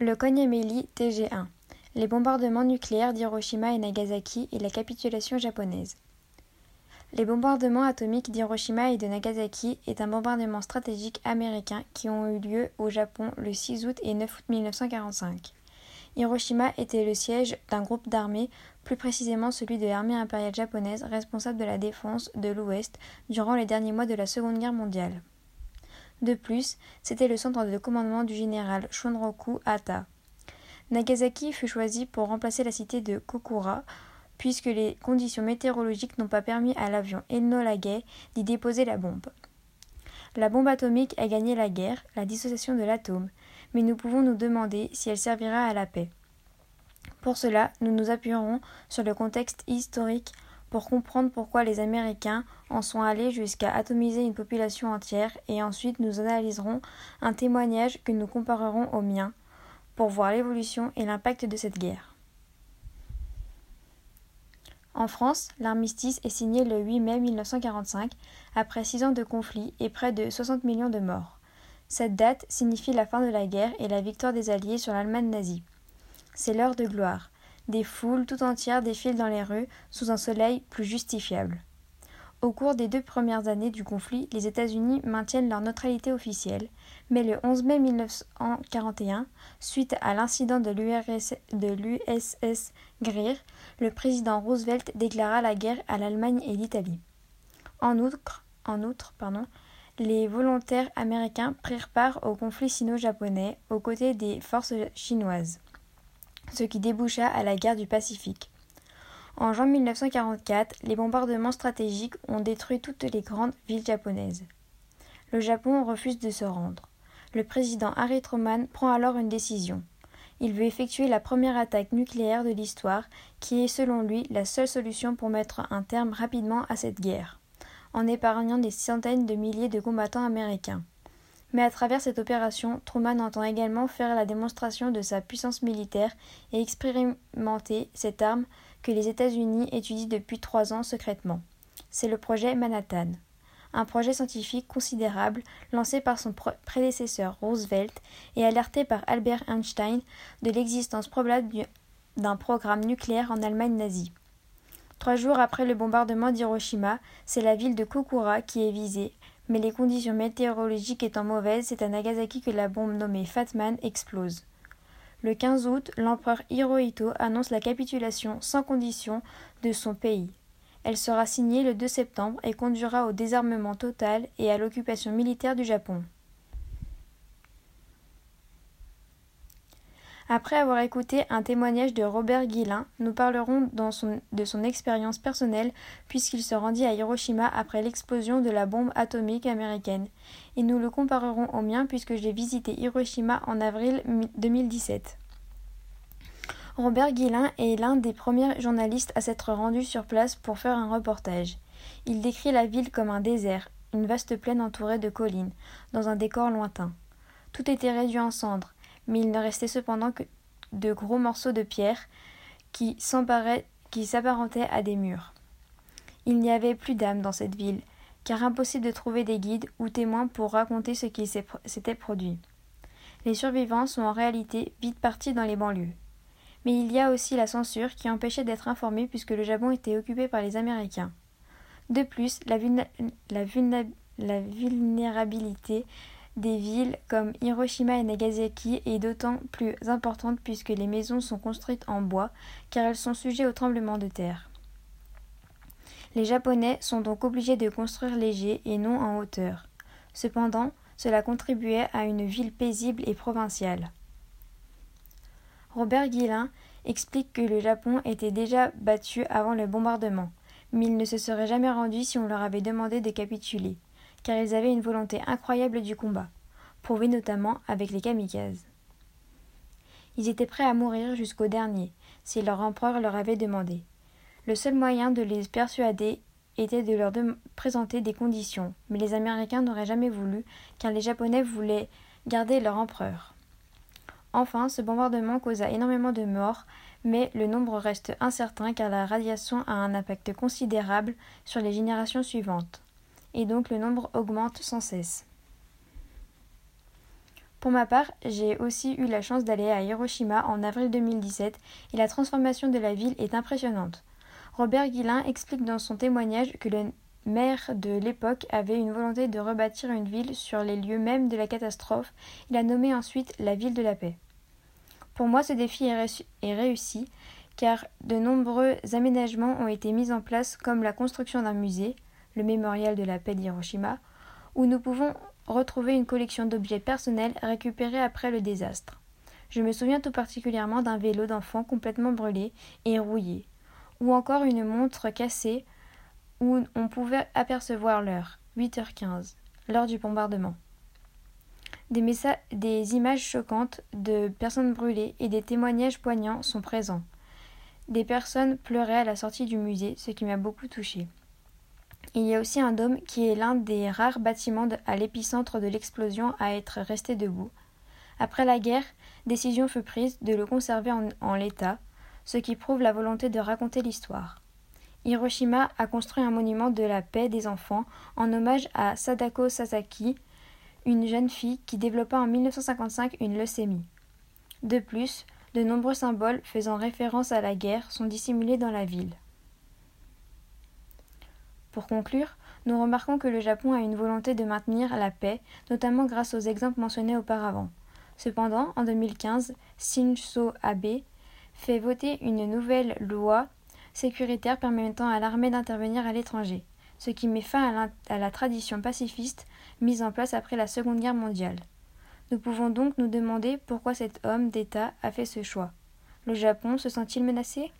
Le Konyameli TG1 Les bombardements nucléaires d'Hiroshima et Nagasaki et la capitulation japonaise. Les bombardements atomiques d'Hiroshima et de Nagasaki est un bombardement stratégique américain qui ont eu lieu au Japon le 6 août et 9 août 1945. Hiroshima était le siège d'un groupe d'armées, plus précisément celui de l'armée impériale japonaise responsable de la défense de l'Ouest durant les derniers mois de la Seconde Guerre mondiale. De plus, c'était le centre de commandement du général Shunroku Hata. Nagasaki fut choisi pour remplacer la cité de Kokura, puisque les conditions météorologiques n'ont pas permis à l'avion Enola Gay d'y déposer la bombe. La bombe atomique a gagné la guerre, la dissociation de l'atome, mais nous pouvons nous demander si elle servira à la paix. Pour cela, nous nous appuierons sur le contexte historique pour comprendre pourquoi les Américains en sont allés jusqu'à atomiser une population entière et ensuite nous analyserons un témoignage que nous comparerons au mien pour voir l'évolution et l'impact de cette guerre. En France, l'armistice est signé le 8 mai 1945 après six ans de conflit et près de 60 millions de morts. Cette date signifie la fin de la guerre et la victoire des Alliés sur l'Allemagne nazie. C'est l'heure de gloire. Des foules tout entières défilent dans les rues sous un soleil plus justifiable. Au cours des deux premières années du conflit, les États-Unis maintiennent leur neutralité officielle, mais le 11 mai 1941, suite à l'incident de l'USS Greer, le président Roosevelt déclara la guerre à l'Allemagne et l'Italie. En outre, les volontaires américains prirent part au conflit sino-japonais aux côtés des forces chinoises ce qui déboucha à la guerre du Pacifique. En juin 1944, les bombardements stratégiques ont détruit toutes les grandes villes japonaises. Le Japon refuse de se rendre. Le président Harry Truman prend alors une décision. Il veut effectuer la première attaque nucléaire de l'histoire, qui est selon lui la seule solution pour mettre un terme rapidement à cette guerre, en épargnant des centaines de milliers de combattants américains. Mais à travers cette opération, Truman entend également faire la démonstration de sa puissance militaire et expérimenter cette arme que les États-Unis étudient depuis trois ans secrètement. C'est le projet Manhattan, un projet scientifique considérable lancé par son prédécesseur Roosevelt et alerté par Albert Einstein de l'existence probable d'un programme nucléaire en Allemagne nazie. Trois jours après le bombardement d'Hiroshima, c'est la ville de Kokura qui est visée, mais les conditions météorologiques étant mauvaises, c'est à Nagasaki que la bombe nommée Fatman explose. Le 15 août, l'empereur Hirohito annonce la capitulation sans condition de son pays. Elle sera signée le 2 septembre et conduira au désarmement total et à l'occupation militaire du Japon. Après avoir écouté un témoignage de Robert Guillain, nous parlerons de son expérience personnelle puisqu'il se rendit à Hiroshima après l'explosion de la bombe atomique américaine. Et nous le comparerons au mien puisque j'ai visité Hiroshima en avril 2017. Robert Guillain est l'un des premiers journalistes à s'être rendu sur place pour faire un reportage. Il décrit la ville comme un désert, une vaste plaine entourée de collines, dans un décor lointain. Tout était réduit en cendres mais il ne restait cependant que de gros morceaux de pierre qui s'apparentaient à des murs. Il n'y avait plus d'âme dans cette ville, car impossible de trouver des guides ou témoins pour raconter ce qui s'était produit. Les survivants sont en réalité vite partis dans les banlieues. Mais il y a aussi la censure qui empêchait d'être informé puisque le Japon était occupé par les Américains. De plus, la, la vulnérabilité des villes comme Hiroshima et Nagasaki est d'autant plus importante puisque les maisons sont construites en bois car elles sont sujettes au tremblement de terre. Les Japonais sont donc obligés de construire léger et non en hauteur. Cependant, cela contribuait à une ville paisible et provinciale. Robert Guillain explique que le Japon était déjà battu avant le bombardement, mais il ne se serait jamais rendu si on leur avait demandé de capituler car ils avaient une volonté incroyable du combat, prouvée notamment avec les kamikazes. Ils étaient prêts à mourir jusqu'au dernier, si leur empereur leur avait demandé. Le seul moyen de les persuader était de leur présenter des conditions, mais les Américains n'auraient jamais voulu, car les Japonais voulaient garder leur empereur. Enfin, ce bombardement causa énormément de morts, mais le nombre reste incertain car la radiation a un impact considérable sur les générations suivantes et donc le nombre augmente sans cesse. Pour ma part, j'ai aussi eu la chance d'aller à Hiroshima en avril 2017 et la transformation de la ville est impressionnante. Robert Guillain explique dans son témoignage que le maire de l'époque avait une volonté de rebâtir une ville sur les lieux mêmes de la catastrophe. Il a nommé ensuite la ville de la paix. Pour moi, ce défi est réussi car de nombreux aménagements ont été mis en place comme la construction d'un musée, le mémorial de la paix d'Hiroshima, où nous pouvons retrouver une collection d'objets personnels récupérés après le désastre. Je me souviens tout particulièrement d'un vélo d'enfant complètement brûlé et rouillé, ou encore une montre cassée où on pouvait apercevoir l'heure, 8h15, l'heure du bombardement. Des, images choquantes de personnes brûlées et des témoignages poignants sont présents. Des personnes pleuraient à la sortie du musée, ce qui m'a beaucoup touchée. Il y a aussi un dôme qui est l'un des rares bâtiments à l'épicentre de l'explosion à être resté debout. Après la guerre, décision fut prise de le conserver en, l'état, ce qui prouve la volonté de raconter l'histoire. Hiroshima a construit un monument de la paix des enfants en hommage à Sadako Sasaki, une jeune fille qui développa en 1955 une leucémie. De plus, de nombreux symboles faisant référence à la guerre sont dissimulés dans la ville. Pour conclure, nous remarquons que le Japon a une volonté de maintenir la paix, notamment grâce aux exemples mentionnés auparavant. Cependant, en 2015, Shinzo Abe fait voter une nouvelle loi sécuritaire permettant à l'armée d'intervenir à l'étranger, ce qui met fin à la, tradition pacifiste mise en place après la Seconde Guerre mondiale. Nous pouvons donc nous demander pourquoi cet homme d'État a fait ce choix. Le Japon se sent-il menacé?